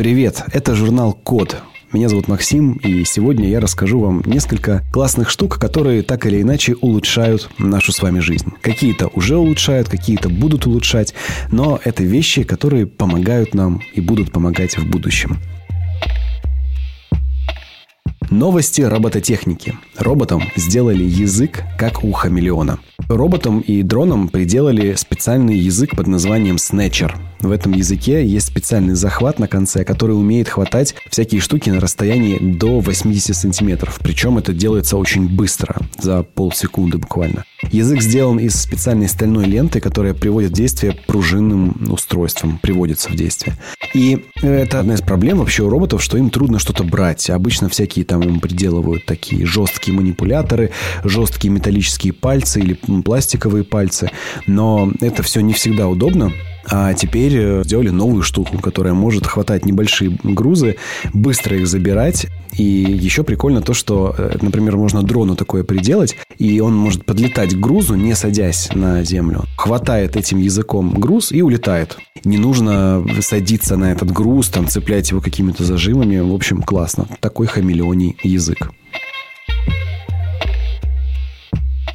Привет, это журнал «Код». Меня зовут Максим, и сегодня я расскажу вам несколько классных штук, которые так или иначе улучшают нашу с вами жизнь. Какие-то уже улучшают, какие-то будут улучшать, но это вещи, которые помогают нам и будут помогать в будущем. Новости робототехники. Роботам сделали язык, как у хамелеона. Роботам и дронам приделали специальный язык под названием Snatcher. В этом языке есть специальный захват на конце, который умеет хватать всякие штуки на расстоянии до 80 сантиметров. Причем это делается очень быстро, за полсекунды буквально. Язык сделан из специальной стальной ленты, которая приводит в действие пружинным устройством, приводится в действие. И это одна из проблем вообще у роботов, что им трудно что-то брать. Обычно всякие там им приделывают такие жесткие манипуляторы, жесткие металлические пальцы или пластиковые пальцы. Но это все не всегда удобно. А теперь э, сделали новую штуку, которая может хватать небольшие грузы, быстро их забирать. И еще прикольно то, что, э, например, можно дрону такое приделать, и он может подлетать к грузу, не садясь на землю. Хватает этим языком груз и улетает. Не нужно садиться на этот груз, там, цеплять его какими-то зажимами. В общем, классно. Такой хамелеоний язык.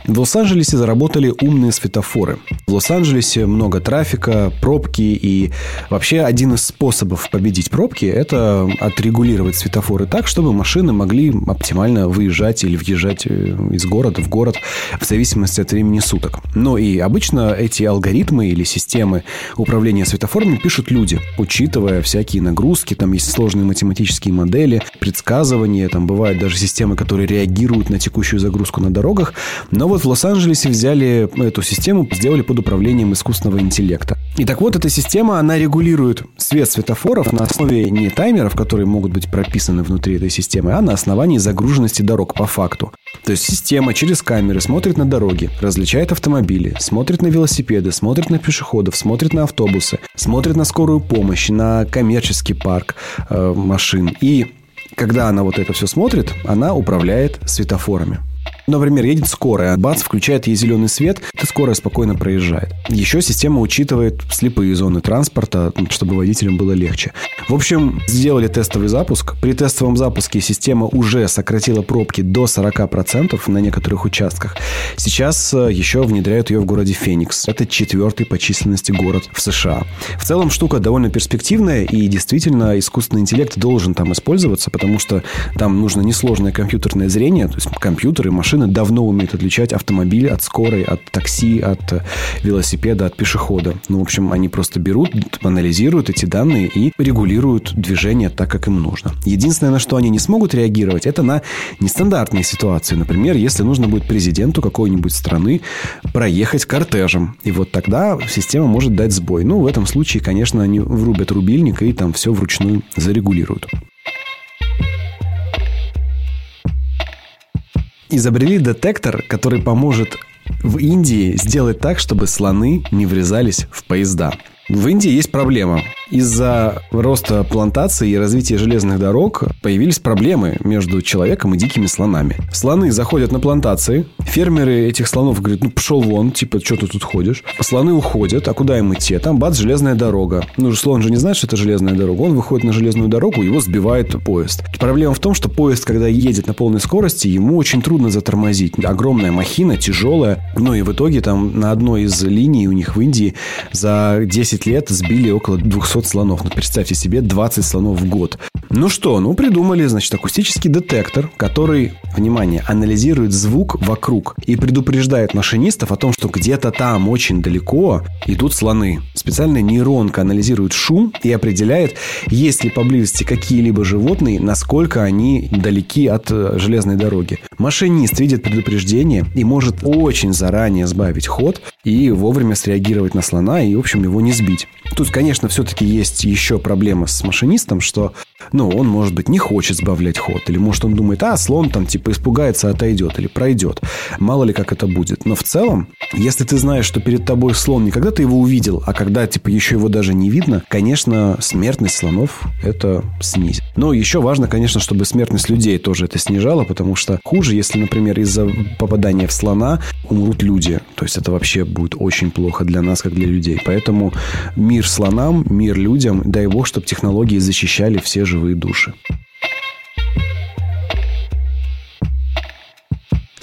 В Лос-Анджелесе заработали умные светофоры. В Лос-Анджелесе много трафика, пробки и вообще один из способов победить пробки – это отрегулировать светофоры так, чтобы машины могли оптимально выезжать или въезжать э, из города в город в зависимости от времени суток. Но и обычно эти алгоритмы или системы управления светофорами пишут люди, учитывая всякие нагрузки, там есть сложные математические модели, предсказывания, там бывают даже системы, которые реагируют на текущую загрузку на дорогах. Но вот в Лос-Анджелесе взяли эту систему, сделали под управлением искусственного интеллекта. И так вот, эта система, она регулирует свет светофоров на основе не таймеров, которые могут быть прописаны внутри этой системы, а на основании загруженности дорог по факту. То есть система через камеры смотрит на дороги, различает автомобили, смотрит на велосипеды, смотрит на пешеходов, смотрит на автобусы, смотрит на скорую помощь, на коммерческий парк э, машин. И когда она вот это все смотрит, она управляет светофорами. Например, едет скорая, бац, включает ей зеленый свет, и скорая спокойно проезжает. Еще система учитывает слепые зоны транспорта, чтобы водителям было легче. В общем, сделали тестовый запуск. При тестовом запуске система уже сократила пробки до 40% на некоторых участках. Сейчас э, еще внедряют ее в городе Феникс. Это четвертый по численности город в США. В целом штука довольно перспективная, и действительно искусственный интеллект должен там использоваться, потому что там нужно несложное компьютерное зрение, то есть компьютеры, машины, машины давно умеют отличать автомобиль от скорой, от такси, от э, велосипеда, от пешехода. Ну, в общем, они просто берут, анализируют эти данные и регулируют движение так, как им нужно. Единственное, на что они не смогут реагировать, это на нестандартные ситуации. Например, если нужно будет президенту какой-нибудь страны проехать кортежем. И вот тогда система может дать сбой. Ну, в этом случае, конечно, они врубят рубильник и там все вручную зарегулируют. Изобрели детектор, который поможет в Индии сделать так, чтобы слоны не врезались в поезда. В Индии есть проблема. Из-за роста плантаций и развития железных дорог появились проблемы между человеком и дикими слонами. Слоны заходят на плантации, фермеры этих слонов говорят, ну пошел вон, типа, что ты тут ходишь? Слоны уходят, а куда им идти? Там бац, железная дорога. Ну слон же не знает, что это железная дорога. Он выходит на железную дорогу, его сбивает поезд. Проблема в том, что поезд, когда едет на полной скорости, ему очень трудно затормозить. Огромная махина, тяжелая. Ну и в итоге там на одной из линий у них в Индии за 10 10 лет сбили около 200 слонов. Ну, представьте себе, 20 слонов в год. Ну что, ну придумали, значит, акустический детектор, который, внимание, анализирует звук вокруг и предупреждает машинистов о том, что где-то там очень далеко идут слоны. Специальная нейронка анализирует шум и определяет, есть ли поблизости какие-либо животные, насколько они далеки от э, железной дороги. Машинист видит предупреждение и может очень заранее сбавить ход и вовремя среагировать на слона и, в общем, его не сбить. Тут, конечно, все-таки есть еще проблема с машинистом, что ну, он, может быть, не хочет сбавлять ход. Или, может, он думает, а, слон там, типа, испугается, отойдет или пройдет. Мало ли, как это будет. Но в целом, если ты знаешь, что перед тобой слон, не когда ты его увидел, а когда, типа, еще его даже не видно, конечно, смертность слонов это снизит. Но еще важно, конечно, чтобы смертность людей тоже это снижала, потому что хуже, если, например, из-за попадания в слона умрут люди. То есть это вообще будет очень плохо для нас, как для людей. Поэтому мир слонам, мир людям, дай бог, чтобы технологии защищали все живые души.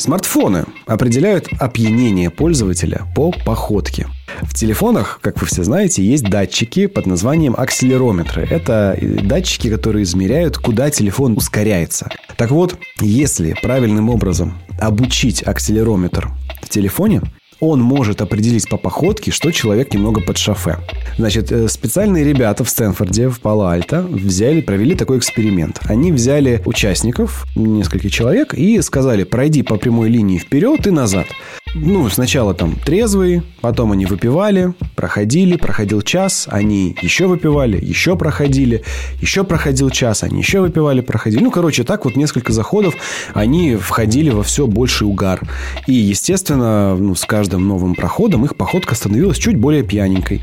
Смартфоны определяют опьянение пользователя по походке. В телефонах, как вы все знаете, есть датчики под названием акселерометры. Это датчики, которые измеряют, куда телефон ускоряется. Так вот, если правильным образом обучить акселерометр в телефоне, он может определить по походке, что человек немного под шофе. Значит, э, специальные ребята в Стэнфорде, в Пало-Альто, взяли, провели такой эксперимент. Они взяли участников, несколько человек, и сказали, пройди по прямой линии вперед и назад. Ну, сначала там трезвые, потом они выпивали, проходили, проходил час, они еще выпивали, еще проходили, еще проходил час, они еще выпивали, проходили. Ну, короче, так вот несколько заходов они входили во все больший угар. И, естественно, ну, с каждым новым проходом их походка становилась чуть более пьяненькой.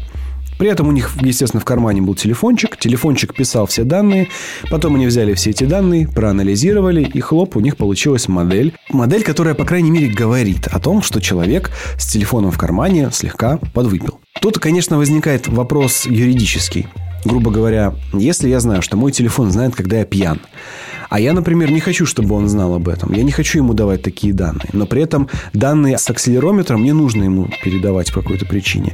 При этом у них, естественно, в кармане был телефончик. Телефончик писал все данные. Потом они взяли все эти данные, проанализировали, и хлоп, у них получилась модель. Модель, которая, по крайней мере, говорит о том, что человек с телефоном в кармане слегка подвыпил. Тут, конечно, возникает вопрос юридический. Грубо говоря, если я знаю, что мой телефон знает, когда я пьян, а я, например, не хочу, чтобы он знал об этом. Я не хочу ему давать такие данные. Но при этом данные с акселерометром не нужно ему передавать по какой-то причине.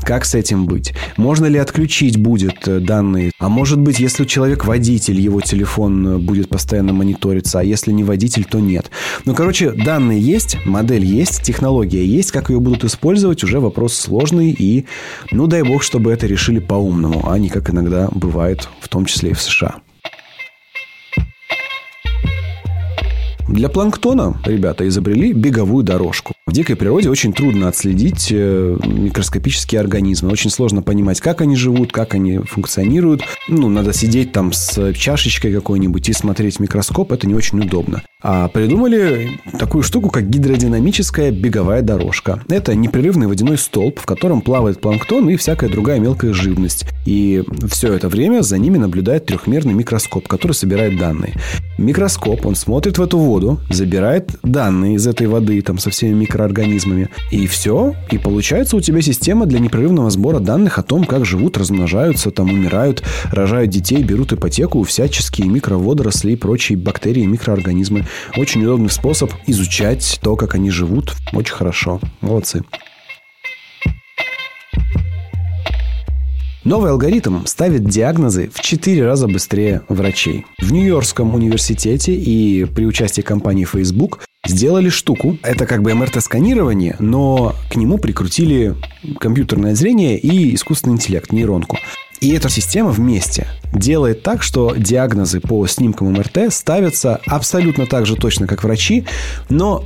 Как с этим быть? Можно ли отключить будет э, данные? А может быть, если человек водитель, его телефон э, будет постоянно мониториться, а если не водитель, то нет. Ну, короче, данные есть, модель есть, технология есть. Как ее будут использовать, уже вопрос сложный. И, ну, дай бог, чтобы это решили по-умному, а не как иногда бывает, в том числе и в США. Для планктона ребята изобрели беговую дорожку. В дикой природе очень трудно отследить э, микроскопические организмы. Очень сложно понимать, как они живут, как они функционируют. Ну, надо сидеть там с чашечкой какой-нибудь и смотреть в микроскоп. Это не очень удобно. А придумали такую штуку, как гидродинамическая беговая дорожка. Это непрерывный водяной столб, в котором плавает планктон и всякая другая мелкая живность. И все это время за ними наблюдает трехмерный микроскоп, который собирает данные. Микроскоп, он смотрит в эту воду, забирает данные из этой воды там со всеми микроорганизмами. И все. И получается у тебя система для непрерывного сбора данных о том, как живут, размножаются, там умирают, рожают детей, берут ипотеку, всяческие микроводоросли и прочие бактерии, микроорганизмы. Очень удобный способ изучать то, как они живут. Очень хорошо. Молодцы. Новый алгоритм ставит диагнозы в 4 раза быстрее врачей. В Нью-Йоркском университете и при участии компании Facebook сделали штуку. Это как бы МРТ-сканирование, но к нему прикрутили компьютерное зрение и искусственный интеллект, нейронку. И эта система вместе делает так, что диагнозы по снимкам МРТ ставятся абсолютно так же точно, как врачи, но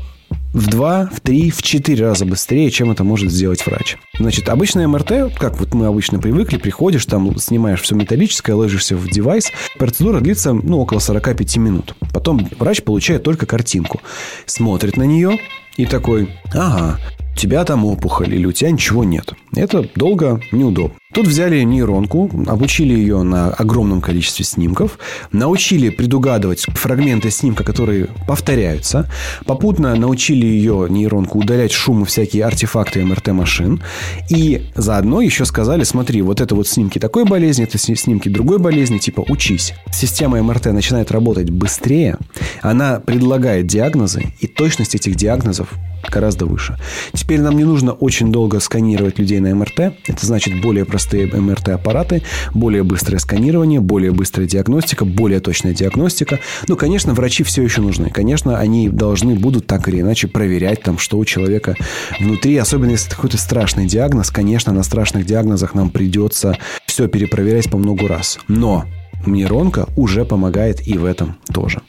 в два, в три, в четыре раза быстрее, чем это может сделать врач. Значит, обычное МРТ, как вот мы обычно привыкли, приходишь, там снимаешь все металлическое, ложишься в девайс. Процедура длится, ну, около 45 минут. Потом врач получает только картинку. Смотрит на нее и такой, ага, у тебя там опухоль или у тебя ничего нет. Это долго, неудобно. Тут взяли нейронку, обучили ее на огромном количестве снимков, научили предугадывать фрагменты снимка, которые повторяются, попутно научили ее нейронку удалять шум и всякие артефакты МРТ-машин, и заодно еще сказали, смотри, вот это вот снимки такой болезни, это снимки другой болезни, типа учись. Система МРТ начинает работать быстрее, она предлагает диагнозы, и точность этих диагнозов гораздо выше. Теперь нам не нужно очень долго сканировать людей на МРТ. Это значит более простые МРТ-аппараты, более быстрое сканирование, более быстрая диагностика, более точная диагностика. Ну, конечно, врачи все еще нужны. Конечно, они должны будут так или иначе проверять, там, что у человека внутри. Особенно если это какой-то страшный диагноз. Конечно, на страшных диагнозах нам придется все перепроверять по много раз. Но нейронка уже помогает и в этом тоже.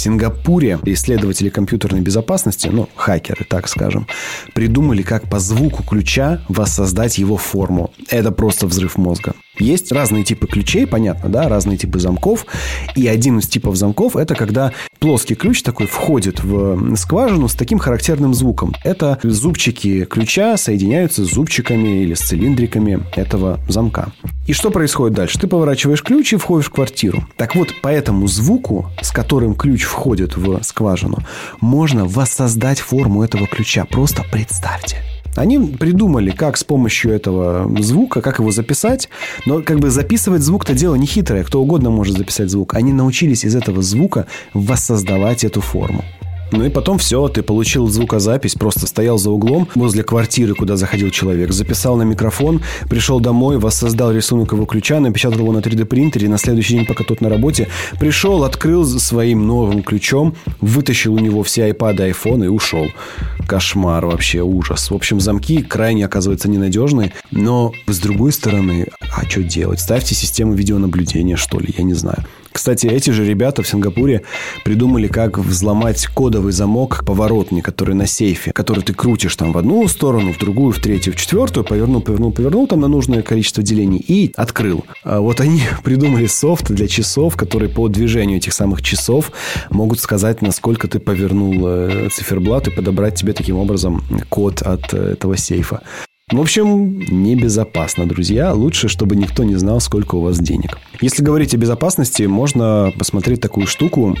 Сингапуре исследователи компьютерной безопасности, ну, хакеры, так скажем, придумали, как по звуку ключа воссоздать его форму. Это просто взрыв мозга. Есть разные типы ключей, понятно, да, разные типы замков. И один из типов замков – это когда плоский ключ такой входит в скважину с таким характерным звуком. Это зубчики ключа соединяются с зубчиками или с цилиндриками этого замка. И что происходит дальше? Ты поворачиваешь ключ и входишь в квартиру. Так вот, по этому звуку, с которым ключ входит в скважину, можно воссоздать форму этого ключа. Просто представьте. Они придумали, как с помощью этого звука, как его записать. Но как бы записывать звук-то дело не хитрое. Кто угодно может записать звук. Они научились из этого звука воссоздавать эту форму. Ну и потом все, ты получил звукозапись, просто стоял за углом возле квартиры, куда заходил человек, записал на микрофон, пришел домой, воссоздал рисунок его ключа, напечатал его на 3D принтере, на следующий день, пока тот на работе, пришел, открыл своим новым ключом, вытащил у него все iPad, iPhone и ушел. Кошмар вообще, ужас. В общем, замки крайне, оказывается, ненадежные, но с другой стороны, а что делать? Ставьте систему видеонаблюдения, что ли, я не знаю. Кстати, эти же ребята в Сингапуре придумали, как взломать кодовый замок поворотник, который на сейфе, который ты крутишь там в одну сторону, в другую, в третью, в четвертую, повернул, повернул, повернул там на нужное количество делений и открыл. А вот они придумали софт для часов, который по движению этих самых часов могут сказать, насколько ты повернул э, циферблат и подобрать тебе таким образом код от э, этого сейфа. В общем, небезопасно, друзья. Лучше, чтобы никто не знал, сколько у вас денег. Если говорить о безопасности, можно посмотреть такую штуку.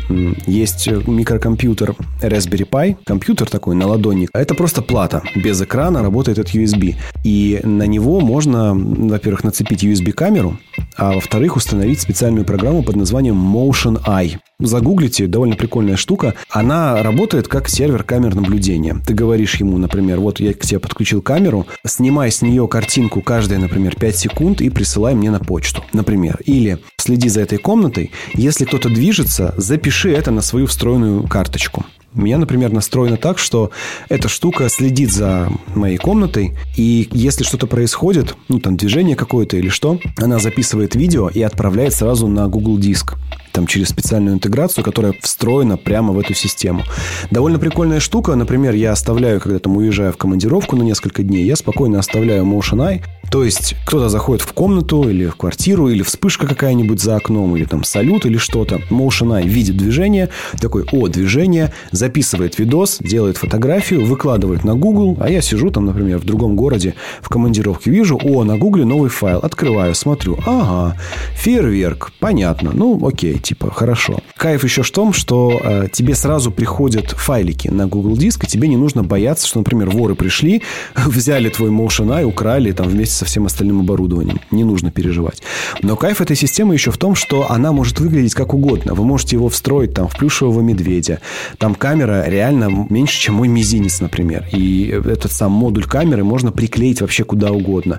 Есть микрокомпьютер Raspberry Pi. Компьютер такой на ладони. Это просто плата. Без экрана работает от USB. И на него можно, во-первых, нацепить USB-камеру, а во-вторых, установить специальную программу под названием Motion Eye. Загуглите, довольно прикольная штука. Она работает как сервер камер наблюдения. Ты говоришь ему, например, вот я к тебе подключил камеру, снимай с нее картинку каждые, например, 5 секунд и присылай мне на почту, например. Или следи за этой комнатой. Если кто-то движется, запиши это на свою встроенную карточку. У меня, например, настроено так, что эта штука следит за моей комнатой, и если что-то происходит, ну, там, движение какое-то или что, она записывает видео и отправляет сразу на Google Диск там через специальную интеграцию, которая встроена прямо в эту систему. Довольно прикольная штука. Например, я оставляю, когда там уезжаю в командировку на несколько дней, я спокойно оставляю Motion Eye. То есть кто-то заходит в комнату или в квартиру, или вспышка какая-нибудь за окном, или там салют или что-то. Motion Eye видит движение, такой, о, движение, записывает видос, делает фотографию, выкладывает на Google, а я сижу там, например, в другом городе в командировке, вижу, о, на Google новый файл, открываю, смотрю, ага, фейерверк, понятно, ну, окей, типа, хорошо. Кайф еще в том, что э, тебе сразу приходят файлики на Google Диск, и тебе не нужно бояться, что, например, воры пришли, взяли твой Motion Eye, украли там вместе со всем остальным оборудованием. Не нужно переживать. Но кайф этой системы еще в том, что она может выглядеть как угодно. Вы можете его встроить там в плюшевого медведя. Там камера реально меньше, чем мой мизинец, например. И этот сам модуль камеры можно приклеить вообще куда угодно.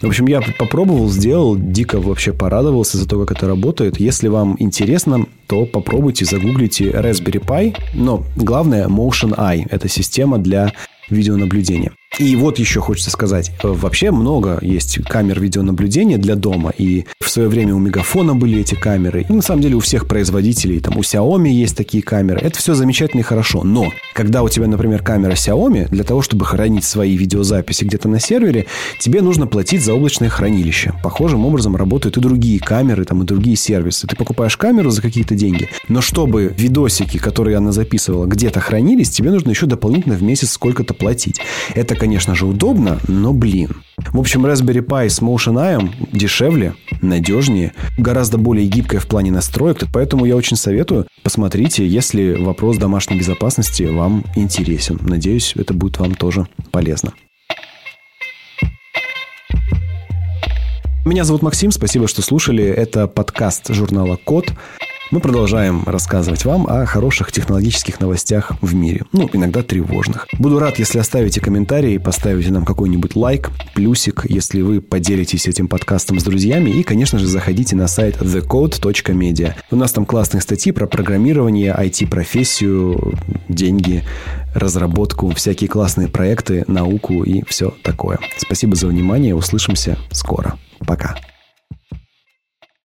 В общем, я попробовал, сделал, дико вообще порадовался за то, как это работает. Если вам интересно, то попробуйте, загуглите Raspberry Pi. Но главное, Motion Eye. Это система для видеонаблюдения. И вот еще хочется сказать, вообще много есть камер видеонаблюдения для дома, и в свое время у Мегафона были эти камеры, и на самом деле у всех производителей, там у Xiaomi есть такие камеры, это все замечательно и хорошо, но когда у тебя, например, камера Xiaomi, для того, чтобы хранить свои видеозаписи где-то на сервере, тебе нужно платить за облачное хранилище. Похожим образом работают и другие камеры, там и другие сервисы. Ты покупаешь камеру за какие-то деньги, но чтобы видосики, которые она записывала, где-то хранились, тебе нужно еще дополнительно в месяц сколько-то платить. Это, конечно же, удобно, но, блин. В общем, Raspberry Pi с Motion Eye дешевле, надежнее, гораздо более гибкая в плане настроек, поэтому я очень советую, посмотрите, если вопрос домашней безопасности вам интересен. Надеюсь, это будет вам тоже полезно. Меня зовут Максим, спасибо, что слушали. Это подкаст журнала Код. Мы продолжаем рассказывать вам о хороших технологических новостях в мире. Ну, иногда тревожных. Буду рад, если оставите комментарии, поставите нам какой-нибудь лайк, плюсик, если вы поделитесь этим подкастом с друзьями. И, конечно же, заходите на сайт thecode.media. У нас там классные статьи про программирование, IT-профессию, деньги, разработку, всякие классные проекты, науку и все такое. Спасибо за внимание. Услышимся скоро. Пока.